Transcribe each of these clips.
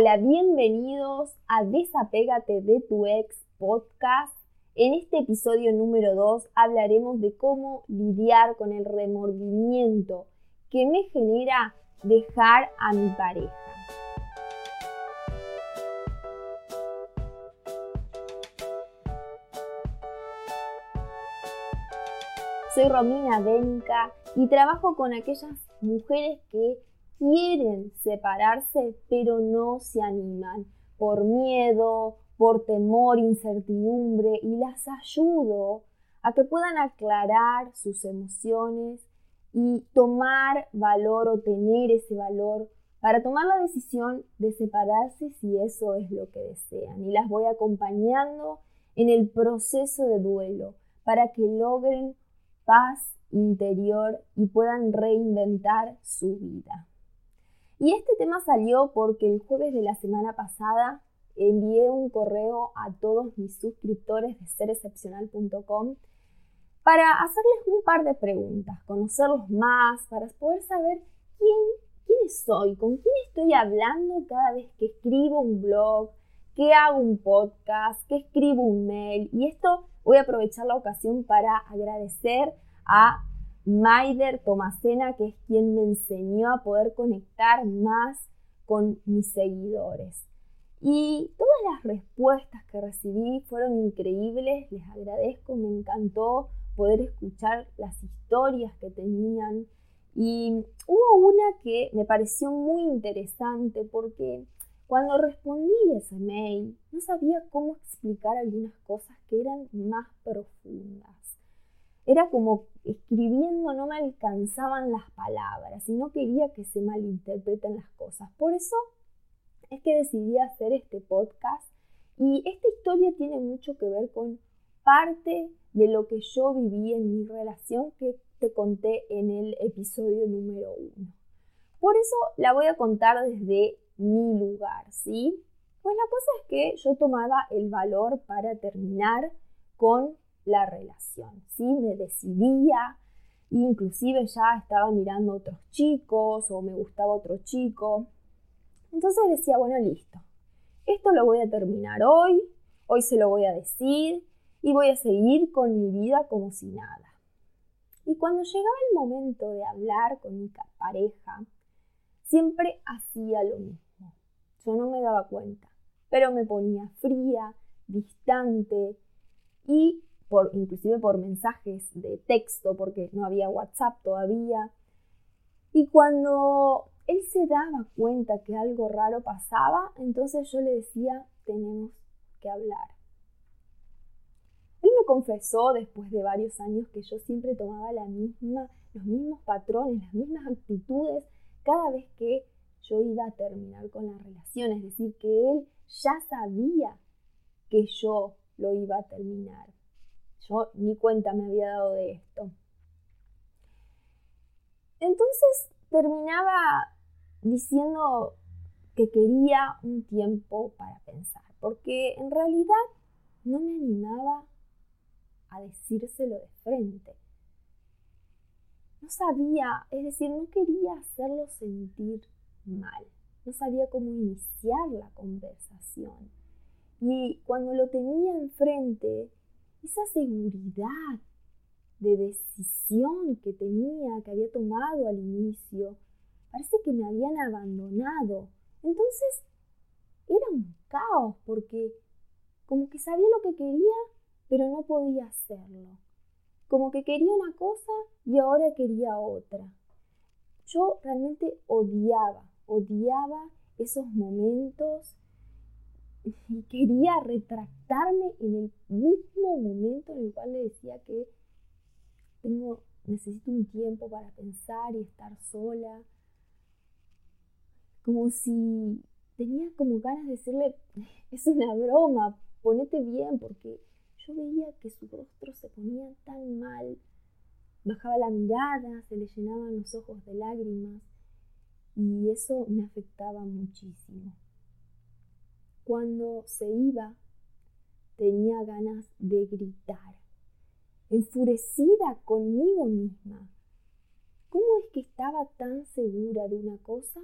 Hola, bienvenidos a Desapégate de tu ex podcast. En este episodio número 2 hablaremos de cómo lidiar con el remordimiento que me genera dejar a mi pareja. Soy Romina Denka y trabajo con aquellas mujeres que quieren separarse pero no se animan por miedo, por temor, incertidumbre y las ayudo a que puedan aclarar sus emociones y tomar valor o tener ese valor para tomar la decisión de separarse si eso es lo que desean. Y las voy acompañando en el proceso de duelo para que logren paz interior y puedan reinventar su vida. Y este tema salió porque el jueves de la semana pasada envié un correo a todos mis suscriptores de serexcepcional.com para hacerles un par de preguntas, conocerlos más, para poder saber quién, quién soy, con quién estoy hablando cada vez que escribo un blog, que hago un podcast, que escribo un mail. Y esto voy a aprovechar la ocasión para agradecer a Maider Tomasena, que es quien me enseñó a poder conectar más con mis seguidores. Y todas las respuestas que recibí fueron increíbles, les agradezco, me encantó poder escuchar las historias que tenían. Y hubo una que me pareció muy interesante porque cuando respondí ese mail no sabía cómo explicar algunas cosas que eran más profundas. Era como escribiendo no me alcanzaban las palabras y no quería que se malinterpreten las cosas. Por eso es que decidí hacer este podcast y esta historia tiene mucho que ver con parte de lo que yo viví en mi relación que te conté en el episodio número uno. Por eso la voy a contar desde mi lugar, ¿sí? Pues la cosa es que yo tomaba el valor para terminar con la relación, ¿sí? Me decidía, inclusive ya estaba mirando otros chicos o me gustaba otro chico. Entonces decía, bueno, listo, esto lo voy a terminar hoy, hoy se lo voy a decir y voy a seguir con mi vida como si nada. Y cuando llegaba el momento de hablar con mi pareja, siempre hacía lo mismo. Yo no me daba cuenta, pero me ponía fría, distante y por, inclusive por mensajes de texto, porque no había WhatsApp todavía. Y cuando él se daba cuenta que algo raro pasaba, entonces yo le decía, tenemos que hablar. Él me confesó después de varios años que yo siempre tomaba la misma, los mismos patrones, las mismas actitudes cada vez que yo iba a terminar con la relación. Es decir, que él ya sabía que yo lo iba a terminar. Yo ni cuenta me había dado de esto. Entonces terminaba diciendo que quería un tiempo para pensar, porque en realidad no me animaba a decírselo de frente. No sabía, es decir, no quería hacerlo sentir mal. No sabía cómo iniciar la conversación. Y cuando lo tenía enfrente, esa seguridad de decisión que tenía, que había tomado al inicio, parece que me habían abandonado. Entonces era un caos porque como que sabía lo que quería, pero no podía hacerlo. Como que quería una cosa y ahora quería otra. Yo realmente odiaba, odiaba esos momentos y quería retractarme en el mismo momento en el cual le decía que tengo, necesito un tiempo para pensar y estar sola. Como si tenía como ganas de decirle, es una broma, ponete bien, porque yo veía que su rostro se ponía tan mal. Bajaba la mirada, se le llenaban los ojos de lágrimas y eso me afectaba muchísimo. Cuando se iba, tenía ganas de gritar, enfurecida conmigo misma. ¿Cómo es que estaba tan segura de una cosa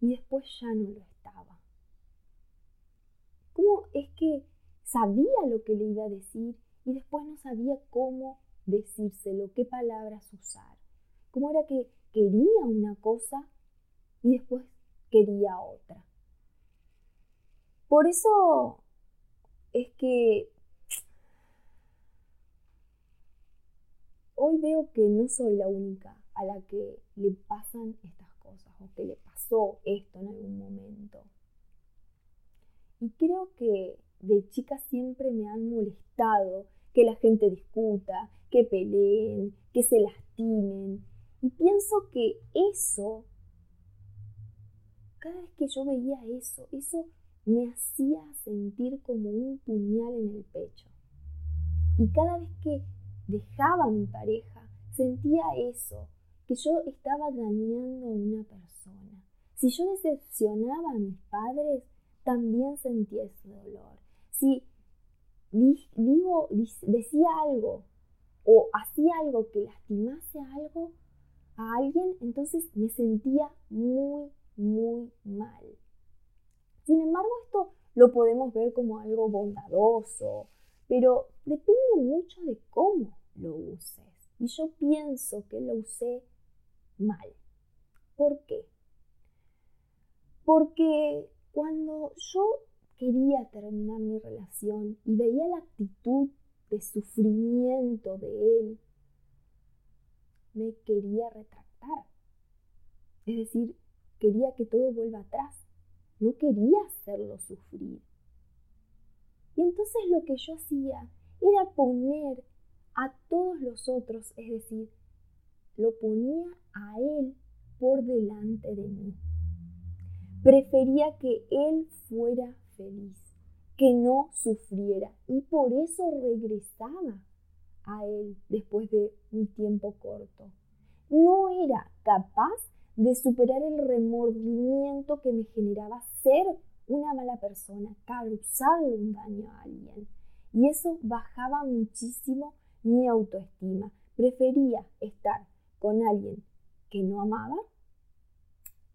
y después ya no lo estaba? sabía lo que le iba a decir y después no sabía cómo decírselo, qué palabras usar. Cómo era que quería una cosa y después quería otra. Por eso es que hoy veo que no soy la única a la que le pasan estas cosas o que le pasó esto en algún momento. Y creo que de chica siempre me han molestado que la gente discuta, que peleen, que se lastimen. Y pienso que eso, cada vez que yo veía eso, eso me hacía sentir como un puñal en el pecho. Y cada vez que dejaba a mi pareja, sentía eso, que yo estaba dañando a una persona. Si yo decepcionaba a mis padres, también sentía ese dolor. Si digo, decía algo o hacía algo que lastimase algo, a alguien, entonces me sentía muy, muy mal. Sin embargo, esto lo podemos ver como algo bondadoso, pero depende mucho de cómo lo uses. Y yo pienso que lo usé mal. ¿Por qué? Porque cuando yo quería terminar mi relación y veía la actitud de sufrimiento de él, me quería retractar. Es decir, quería que todo vuelva atrás. No quería hacerlo sufrir. Y entonces lo que yo hacía era poner a todos los otros, es decir, lo ponía a él por delante de mí. Prefería que él fuera feliz, que no sufriera y por eso regresaba a él después de un tiempo corto. No era capaz de superar el remordimiento que me generaba ser una mala persona, causarle un daño a alguien. Y eso bajaba muchísimo mi autoestima. Prefería estar con alguien que no amaba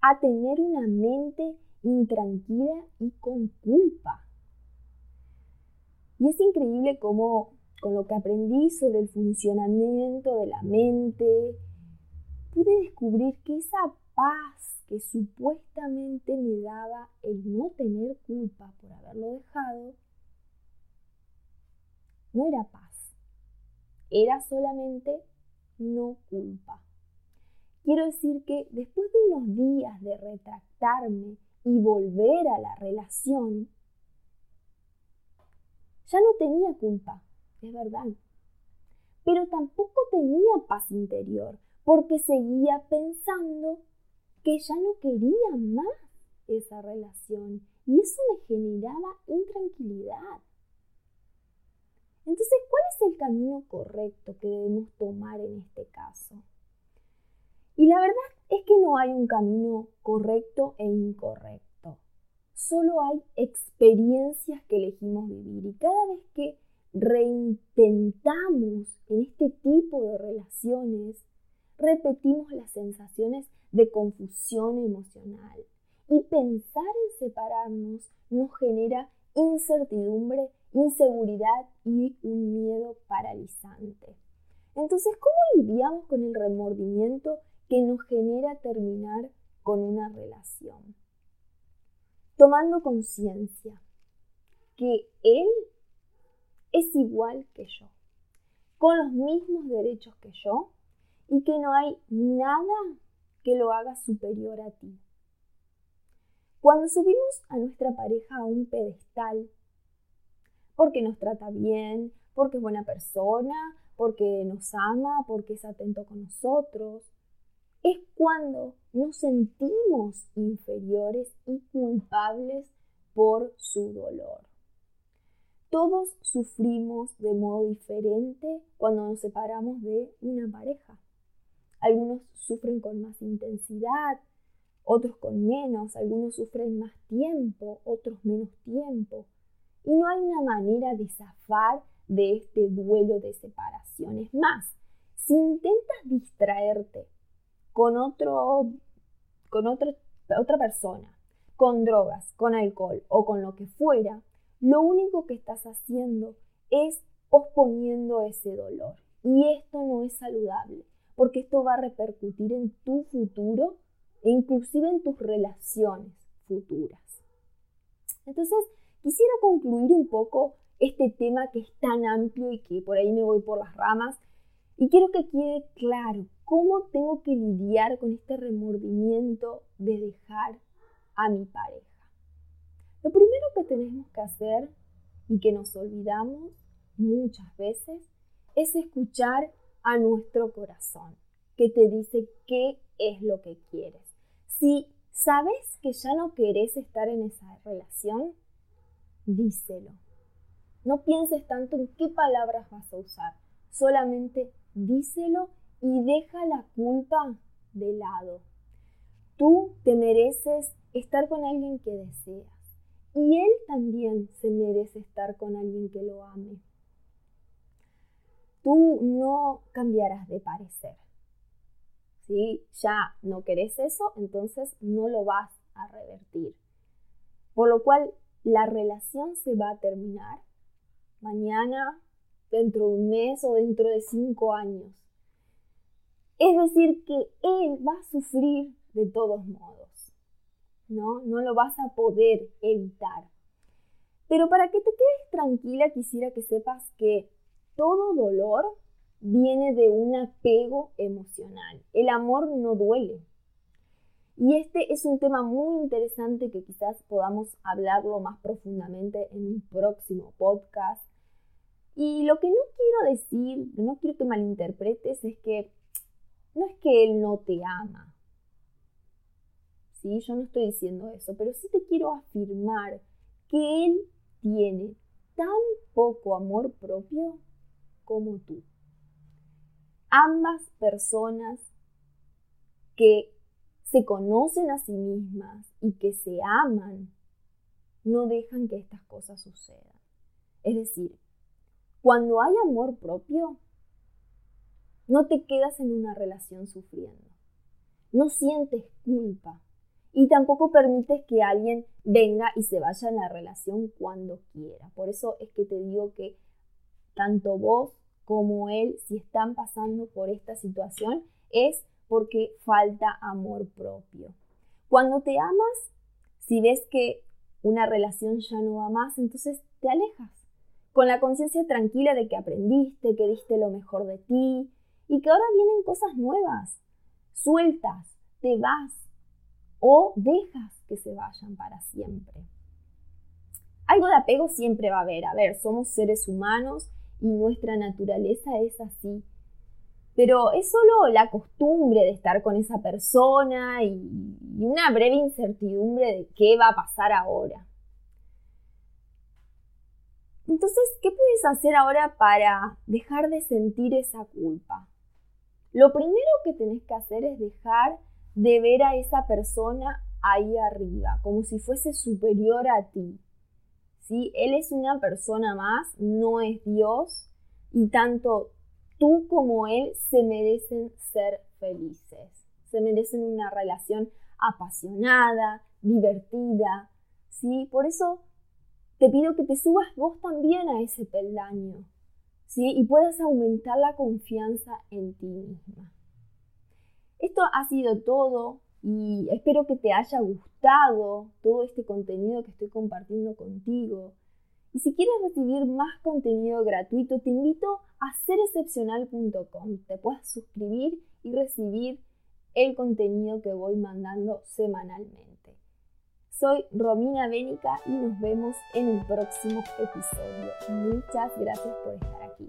a tener una mente intranquila y con culpa. Y es increíble cómo con lo que aprendí sobre el funcionamiento de la mente pude descubrir que esa paz que supuestamente me daba el no tener culpa por haberlo dejado, no era paz, era solamente no culpa. Quiero decir que después de unos días de retractarme y volver a la relación, ya no tenía culpa, es verdad. Pero tampoco tenía paz interior, porque seguía pensando que ya no quería más esa relación y eso me generaba intranquilidad. Entonces, ¿cuál es el camino correcto que debemos tomar en este caso? Y la verdad es que no hay un camino correcto e incorrecto. Solo hay experiencias que elegimos vivir y cada vez que reintentamos en este tipo de relaciones, repetimos las sensaciones de confusión emocional y pensar en separarnos nos genera incertidumbre, inseguridad y un miedo paralizante. Entonces, ¿cómo lidiamos con el remordimiento que nos genera terminar con una relación? Tomando conciencia que él es igual que yo, con los mismos derechos que yo, y que no hay nada que lo haga superior a ti. Cuando subimos a nuestra pareja a un pedestal, porque nos trata bien, porque es buena persona, porque nos ama, porque es atento con nosotros, es cuando nos sentimos inferiores y culpables por su dolor. Todos sufrimos de modo diferente cuando nos separamos de una pareja. Algunos sufren con más intensidad, otros con menos, algunos sufren más tiempo, otros menos tiempo. Y no hay una manera de zafar de este duelo de separación. Es más, si intentas distraerte con, otro, con otra persona, con drogas, con alcohol o con lo que fuera, lo único que estás haciendo es posponiendo ese dolor. Y esto no es saludable, porque esto va a repercutir en tu futuro e inclusive en tus relaciones futuras. Entonces, quisiera concluir un poco este tema que es tan amplio y que por ahí me voy por las ramas. Y quiero que quede claro cómo tengo que lidiar con este remordimiento de dejar a mi pareja. Lo primero que tenemos que hacer y que nos olvidamos muchas veces es escuchar a nuestro corazón, que te dice qué es lo que quieres. Si sabes que ya no querés estar en esa relación, díselo. No pienses tanto en qué palabras vas a usar, solamente díselo y deja la culpa de lado. Tú te mereces estar con alguien que deseas y él también se merece estar con alguien que lo ame. Tú no cambiarás de parecer. Si ya no querés eso, entonces no lo vas a revertir. Por lo cual la relación se va a terminar mañana, dentro de un mes o dentro de cinco años. Es decir, que él va a sufrir de todos modos. ¿No? No lo vas a poder evitar. Pero para que te quedes tranquila, quisiera que sepas que todo dolor viene de un apego emocional. El amor no duele. Y este es un tema muy interesante que quizás podamos hablarlo más profundamente en un próximo podcast. Y lo que no quiero decir, no quiero que malinterpretes, es que no es que él no te ama. ¿Sí? Yo no estoy diciendo eso, pero sí te quiero afirmar que él tiene tan poco amor propio como tú. Ambas personas que se conocen a sí mismas y que se aman, no dejan que estas cosas sucedan. Es decir, cuando hay amor propio, no te quedas en una relación sufriendo. No sientes culpa. Y tampoco permites que alguien venga y se vaya en la relación cuando quiera. Por eso es que te digo que tanto vos como él, si están pasando por esta situación, es porque falta amor propio. Cuando te amas, si ves que una relación ya no va más, entonces te alejas, con la conciencia tranquila de que aprendiste, que diste lo mejor de ti y que ahora vienen cosas nuevas. Sueltas, te vas o dejas que se vayan para siempre. Algo de apego siempre va a haber. A ver, somos seres humanos y nuestra naturaleza es así. Pero es solo la costumbre de estar con esa persona y, una breve incertidumbre de qué va a pasar ahora. Entonces, ¿qué puedes hacer ahora para dejar de sentir esa culpa? Lo primero que tenés que hacer es dejar de ver a esa persona ahí arriba, como si fuese superior a ti. ¿Sí? Él es una persona más, no es Dios, y tanto tú como él se merecen ser felices, se merecen una relación apasionada, divertida, ¿sí? Por eso te pido que te subas vos también a ese peldaño, ¿sí? Y puedas aumentar la confianza en ti misma. Esto ha sido todo y espero que te haya gustado todo este contenido que estoy compartiendo contigo. Y si quieres recibir más contenido gratuito, te invito a serexcepcional.com. Te puedes suscribir y recibir el contenido que voy mandando semanalmente. Soy Romina Bénica y nos vemos en el próximo episodio. Muchas gracias por estar aquí.